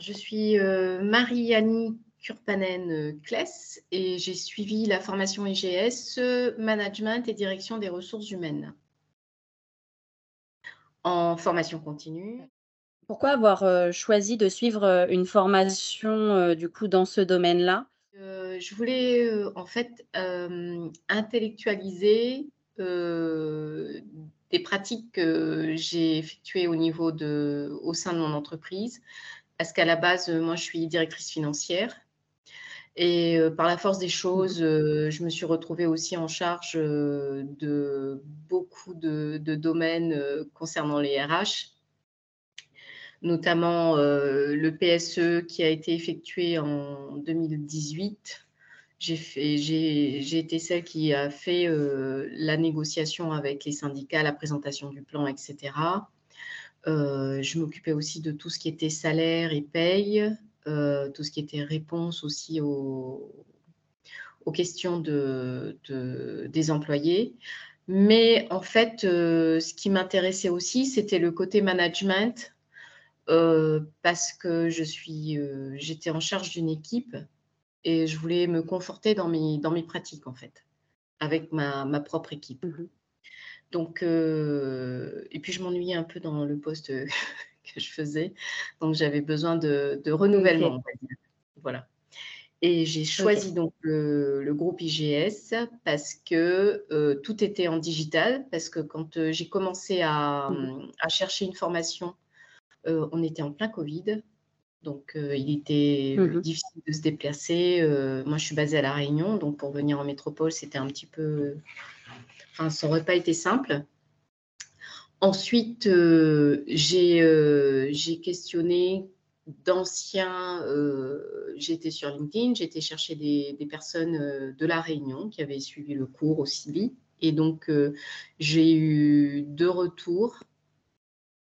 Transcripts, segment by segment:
je suis euh, Marie-Annie Kurpanen-Kless et j'ai suivi la formation IGS, Management et Direction des ressources humaines. En formation continue. Pourquoi avoir euh, choisi de suivre euh, une formation du coup dans ce domaine-là? Je voulais en fait intellectualiser des pratiques que j'ai effectuées au niveau de, au sein de mon entreprise, parce qu'à la base, moi, je suis directrice financière. Et euh, par la force des choses, mmh euh, je me suis retrouvée aussi en charge euh, de beaucoup de, domaines concernant les RH, notamment le PSE qui a été effectué en 2018 j'ai été celle qui a fait euh, la négociation avec les syndicats, la présentation du plan, etc. Euh, je m'occupais aussi de tout ce qui était salaire et paye, euh, tout ce qui était réponse aussi aux, questions de, des employés. Mais en fait, ce qui m'intéressait aussi, c'était le côté management, parce que je suis, j'étais en charge d'une équipe et je voulais me conforter dans mes, dans mes pratiques, en fait, avec ma, ma propre équipe. Mmh donc, euh, et puis je m'ennuyais un peu dans le poste que je faisais, donc j'avais besoin de, de renouvellement, on va dire. Voilà. Et j'ai choisi donc le, groupe IGS parce que euh, tout était en digital, parce que quand euh, j'ai commencé à, mmh à, chercher une formation, on était en plein Covid. Donc, euh, il était mmh difficile de se déplacer. Euh, moi, je suis basée à La Réunion, donc pour venir en métropole, c'était un petit peu. Enfin, ça n'aurait pas été simple. Ensuite, euh, j'ai questionné d'anciens. j'étais sur LinkedIn, été chercher des, personnes de La Réunion qui avaient suivi le cours au CIBI. Et donc, j'ai eu deux retours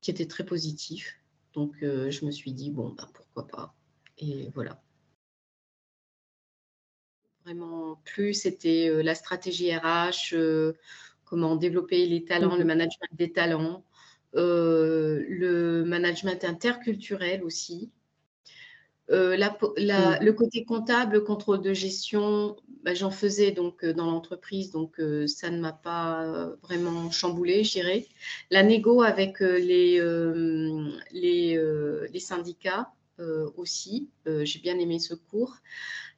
qui étaient très positifs. Donc, euh, je me suis dit, bon, bah, pourquoi pas. Et voilà. Vraiment, plus c'était euh, la stratégie RH, euh, comment développer les talents, le mmh management des talents, le management interculturel aussi. Euh, mmh. Le côté comptable, contrôle de gestion, bah, j'en faisais donc euh, dans l'entreprise, donc euh, ça ne m'a pas vraiment chamboulé, je dirais. La négo avec les, les, syndicats aussi, j'ai bien aimé ce cours.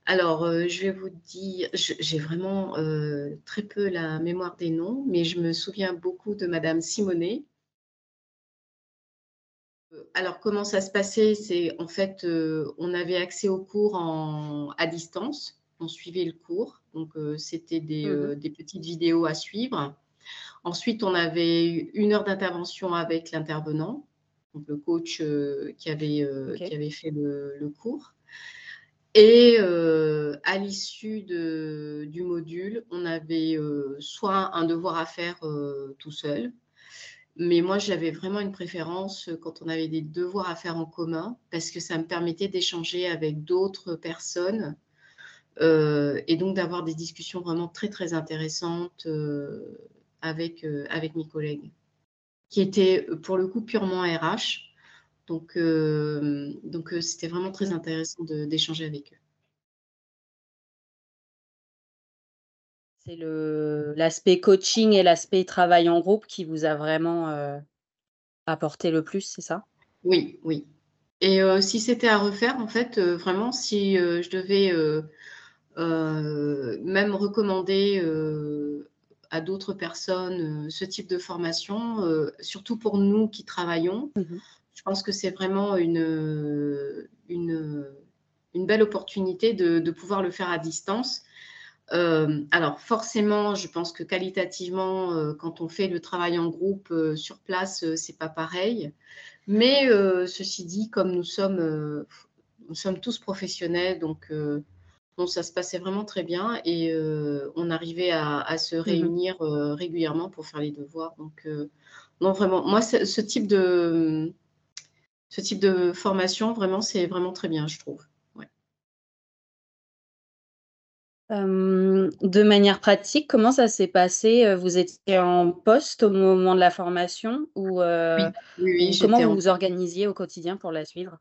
Alors, je vais vous dire, j'ai vraiment très peu la mémoire des noms, mais je me souviens beaucoup de Madame Simonet, alors, comment ça se passait? C'est en fait, euh, on avait accès au cours à distance. On suivait le cours. Donc, euh, c'était mmh euh, des, petites vidéos à suivre. Ensuite, on avait une heure d'intervention avec l'intervenant, le coach qui, avait, qui avait fait le, cours. Et à l'issue du module, on avait soit un devoir à faire tout seul, mais moi, j'avais vraiment une préférence euh, quand on avait des devoirs à faire en commun, parce que ça me permettait d'échanger avec d'autres personnes euh, et donc d'avoir des discussions vraiment très, très intéressantes euh, avec, avec mes collègues, qui étaient pour le coup purement RH. Donc, donc c'était vraiment très intéressant d'échanger avec eux. C'est l'aspect coaching et l'aspect travail en groupe qui vous a vraiment euh, apporté le plus, c'est ça? Oui, oui. Et euh, si c'était à refaire, en fait, euh, vraiment, si je devais même recommander à d'autres personnes ce type de formation, surtout pour nous qui travaillons, mmh je pense que c'est vraiment une, une, belle opportunité de, pouvoir le faire à distance euh, alors forcément, je pense que qualitativement, euh, quand on fait le travail en groupe euh, sur place, c'est pas pareil. Mais ceci dit, comme nous sommes, nous sommes tous professionnels, donc ça se passait vraiment très bien et on arrivait à, se mmh réunir régulièrement pour faire les devoirs. Donc non, vraiment, moi, ce type de ce type de formation, vraiment, c'est vraiment très bien, je trouve. de manière pratique, comment ça s'est passé? vous étiez en poste au moment de la formation ou, Oui, oui, comment vous vous organisiez au quotidien pour la suivre?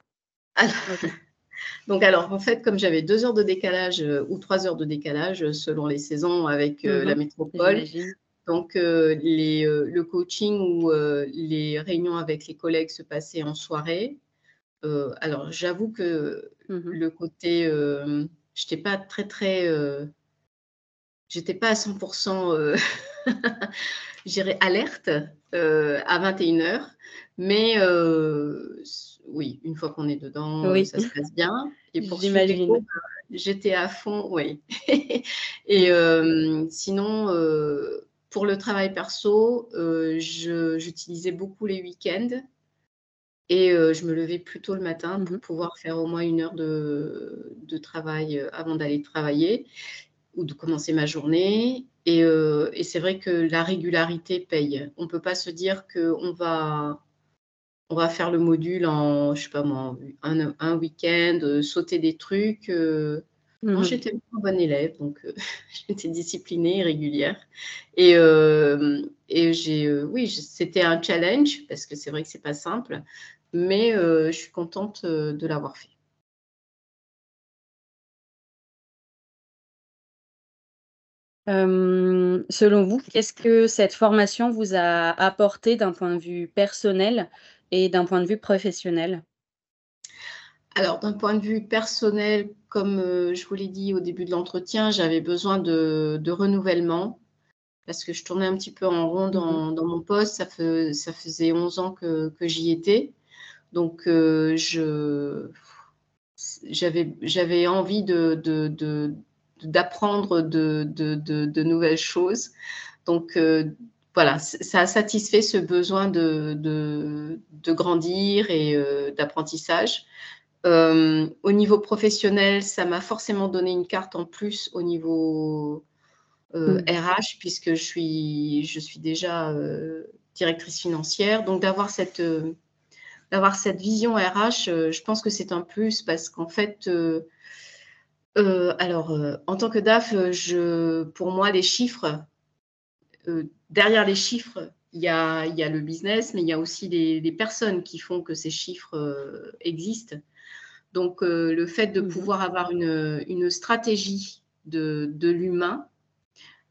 Donc alors, en fait, comme j'avais deux heures de décalage ou trois heures de décalage selon les saisons avec la mmh métropole, donc les, le coaching ou les réunions avec les collègues se passaient en soirée. alors, j'avoue que mmh le côté, je n'étais pas très très j'étais pas à 100% euh, j'irais alerte euh, à 21h. Mais euh, oui, une fois qu'on est dedans, ça se passe bien. Et pour J'imagine. J'étais à fond, oui. et sinon, pour le travail perso, j'utilisais beaucoup les week-ends. Et je me levais plus tôt le matin pour mmh pouvoir faire au moins une heure de, de travail avant d'aller travailler ou de commencer ma journée. Euh, et, c'est vrai que la régularité paye. On ne peut pas se dire qu'on va, on va faire le module en, je sais pas moi, un, un week-end, euh, sauter des trucs. Euh. Mmh j'étais un bon élève, donc j'étais disciplinée et régulière. Et, et j'ai, oui, c'était un challenge parce que c'est vrai que c'est pas simple, mais je suis contente de l'avoir fait. selon vous, qu'est-ce que cette formation vous a apporté d'un point de vue personnel et d'un point de vue professionnel? Alors, d'un point de vue personnel, comme, je vous l'ai dit au début de l'entretien, j'avais besoin de renouvellement parce que je tournais un petit peu en rond dans mon poste. Ça ça faisait 11 ans que j'y étais. Donc, je j'avais envie de d'apprendre de, nouvelles choses. Donc, euh, voilà, ça a satisfait ce besoin de, grandir et euh, d'apprentissage. Euh, au niveau professionnel, ça m'a forcément donné une carte en plus au niveau RH, mm. puisque je suis, je suis déjà directrice financière. Donc, d'avoir cette, d'avoir cette vision RH, je pense que c'est un plus parce qu'en fait, euh, alors, euh, en tant que DAF, euh, je, pour moi, les chiffres, derrière les chiffres, il y a, y a, le business, mais il y a aussi les, personnes qui font que ces chiffres existent. Donc, le fait de mmh pouvoir avoir une, une stratégie de, de l'humain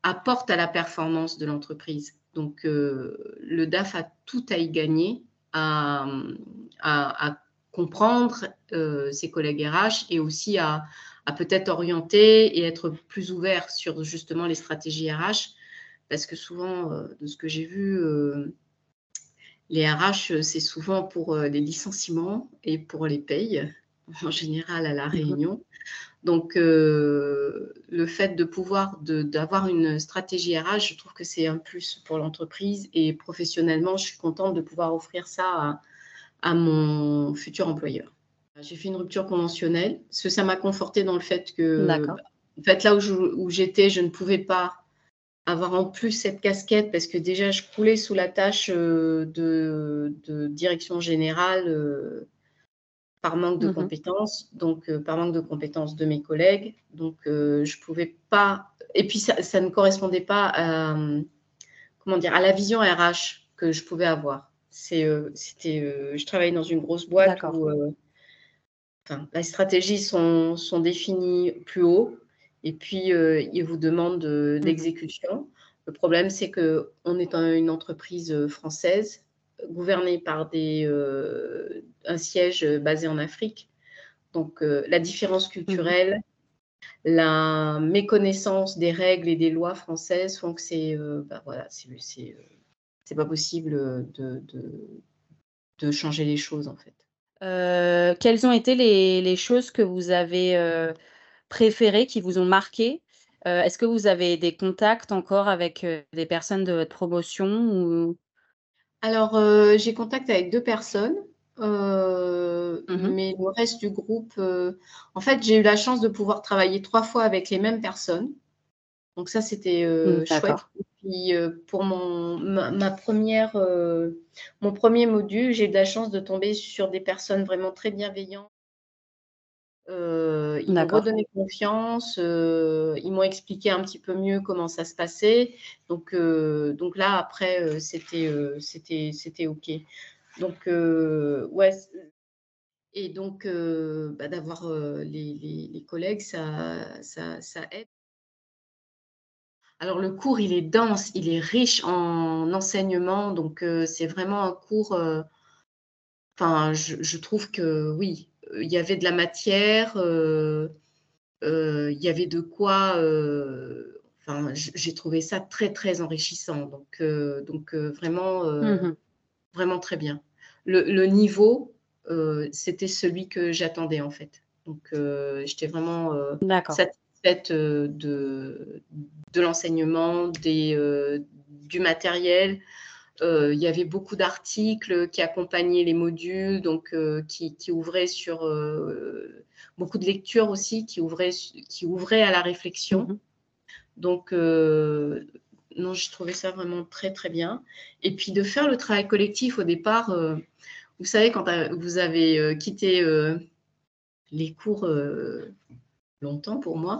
apporte à la performance de l'entreprise. Donc, le DAF a tout à y gagner, à, à, à comprendre ses collègues RH et aussi à, à peut-être orienter et être plus ouvert sur justement les stratégies RH. Parce que souvent, euh, de ce que j'ai vu, euh, les RH, c'est souvent pour euh, les licenciements et pour les payes, en général à la mhm. réunion. Donc, le fait de pouvoir d'avoir une stratégie RH, je trouve que c'est un plus pour l'entreprise et professionnellement, je suis contente de pouvoir offrir ça à mon futur employeur. J'ai fait une rupture conventionnelle, parce que ça m'a conforté dans le fait que, en fait, là où j'étais, je, ne pouvais pas avoir en plus cette casquette, parce que déjà, je coulais sous la tâche euh, de, direction générale euh, par manque de mmh compétences, donc euh, par manque de compétences de mes collègues. Donc, je ne pouvais pas. Et puis, ça, ça, ne correspondait pas à, comment dire, à la vision RH que je pouvais avoir. C'est, c'était, je travaillais dans une grosse boîte où les stratégies sont, sont, définies plus haut et puis euh, ils vous demandent de, mmh l'exécution. Le problème, c'est qu'on est une entreprise française gouvernée par des, euh, un siège basé en Afrique. Donc, euh, la différence mmh culturelle, la méconnaissance des règles et des lois françaises font que c'est bah, voilà, c'est pas possible de, de, de changer les choses en fait. Euh, quelles ont été les choses que vous avez, euh, préférées, qui vous ont marqué? Euh, est-ce que vous avez des contacts encore avec, des personnes de votre promotion ou? Alors, j'ai contact avec deux personnes, mmh mais le reste du groupe, en fait, j'ai eu la chance de pouvoir travailler trois fois avec les mêmes personnes. Donc ça, c'était, mmh, chouette puis euh, pour mon, ma, première, euh, mon premier module, j'ai eu la chance de tomber sur des personnes vraiment très bienveillantes. Euh, ils m'ont redonné confiance, ils m'ont expliqué un petit peu mieux comment ça se passait. Donc, donc là, après, c'était, c'était, c'était OK. Donc, ouais, Et donc, bah, d'avoir, les les les collègues, ça ça ça aide. Alors le cours, il est dense, il est riche en enseignements, donc c'est vraiment un cours, enfin, je je trouve que oui, il y avait de la matière, heu heu, il y avait de quoi, heu, enfin, j'ai trouvé ça très, très enrichissant, donc donc vraiment, Mmh heu, mh. vraiment très bien. Le le niveau, c'était celui que j'attendais, en fait, donc j'étais vraiment, satisfaite, de de l'enseignement, des, du matériel. Heu, il y avait beaucoup d'articles qui accompagnaient les modules, donc heu, qui qui ouvraient sur, heu, beaucoup de lectures aussi, qui ouvraient qui ouvraient à la réflexion. mh. Donc non, j'ai trouvé ça vraiment très, très bien et puis de faire le travail collectif au départ, vous savez quand vous avez, quitté, les cours, longtemps pour moi,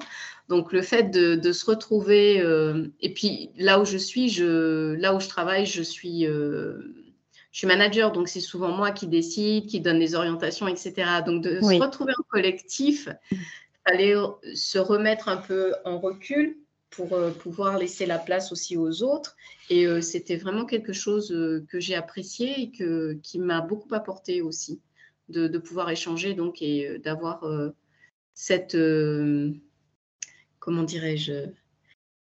donc le fait de de se retrouver, heu et puis là où je suis, je là où je travaille, je suis, heu, je suis manager, donc c'est souvent moi qui décide, qui donne les orientations et cetera, donc de se retrouver en collectif, fallait se remettre un peu en recul pour, heu, pouvoir laisser la place aussi aux autres. Et c'était vraiment quelque chose, que j'ai apprécié et que qui m'a beaucoup apporté aussi, de de pouvoir échanger donc et d'avoir, cette, heu, comment dirais-je?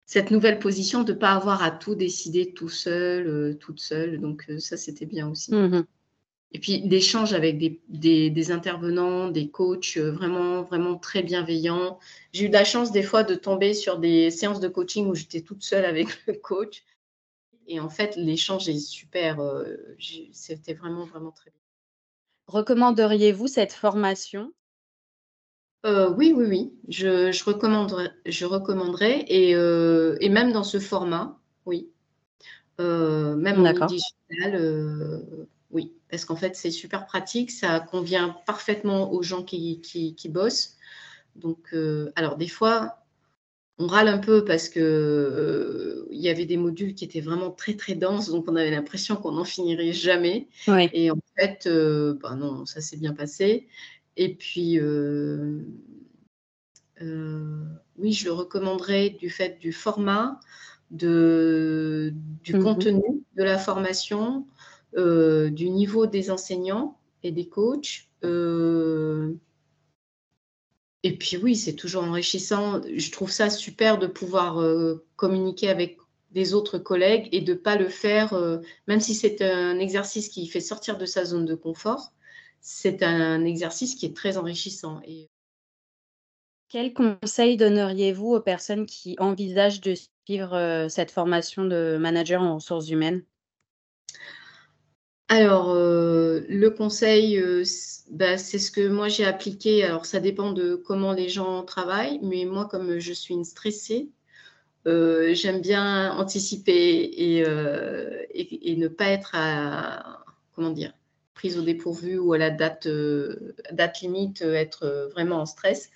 Cette nouvelle position de pas avoir à tout décider tout seul, heu, toute seule, donc heu, ça, c'était bien aussi Mmh mh. et puis d'échanges avec des des des intervenants, des coachs, vraiment vraiment très bienveillants. J'ai eu de la chance des fois de tomber sur des séances de coaching où j'étais toute seule avec le coach et en fait, l'échange est super, c'était vraiment, vraiment très bien. Recommanderiez-vous cette formation? Heu, oui, oui, oui, je je recommanderais je recommanderais et même dans ce format, oui. Heu, même en heu, oui, parce qu'en fait, c'est super pratique, ça convient parfaitement aux gens qui qui qui bossent, donc alors des fois, on râle un peu parce que, il y avait des modules qui étaient vraiment très, très denses, donc on avait l'impression qu'on n'en finirait jamais. Et en fait, bah, non, ça s'est bien passé et puis, heu heu, oui, je le recommanderais du fait du format, de du Mmh mh. contenu de la formation, heu, du niveau des enseignants et des coachs, et puis oui, c'est toujours enrichissant. Je trouve ça super de pouvoir, communiquer avec des autres collègues et de pas le faire, même si c'est un exercice qui fait sortir de sa zone de confort, c'est un exercice qui est très enrichissant et Quels conseils donneriez-vous aux personnes qui envisagent de suivre, heu, cette formation de manager en ressources humaines? Alors, heu, le conseil, heu, c bah, c'est ce que moi j'ai appliqué. Alors ça dépend de comment les gens travaillent, mais moi comme je suis une stressée, j'aime bien anticiper et et ne pas être à comment dire? Prise au dépourvu ou à la date, heu, date limite, heu, être, heu, vraiment en stress.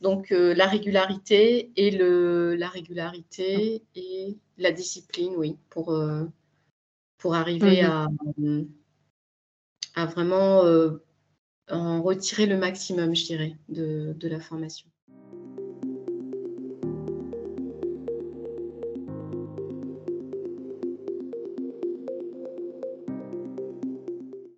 Donc la régularité et le la régularité et la discipline, oui, pour, pour arriver Mmh mh. à, à vraiment, en retirer le maximum, je dirais, de de la formation.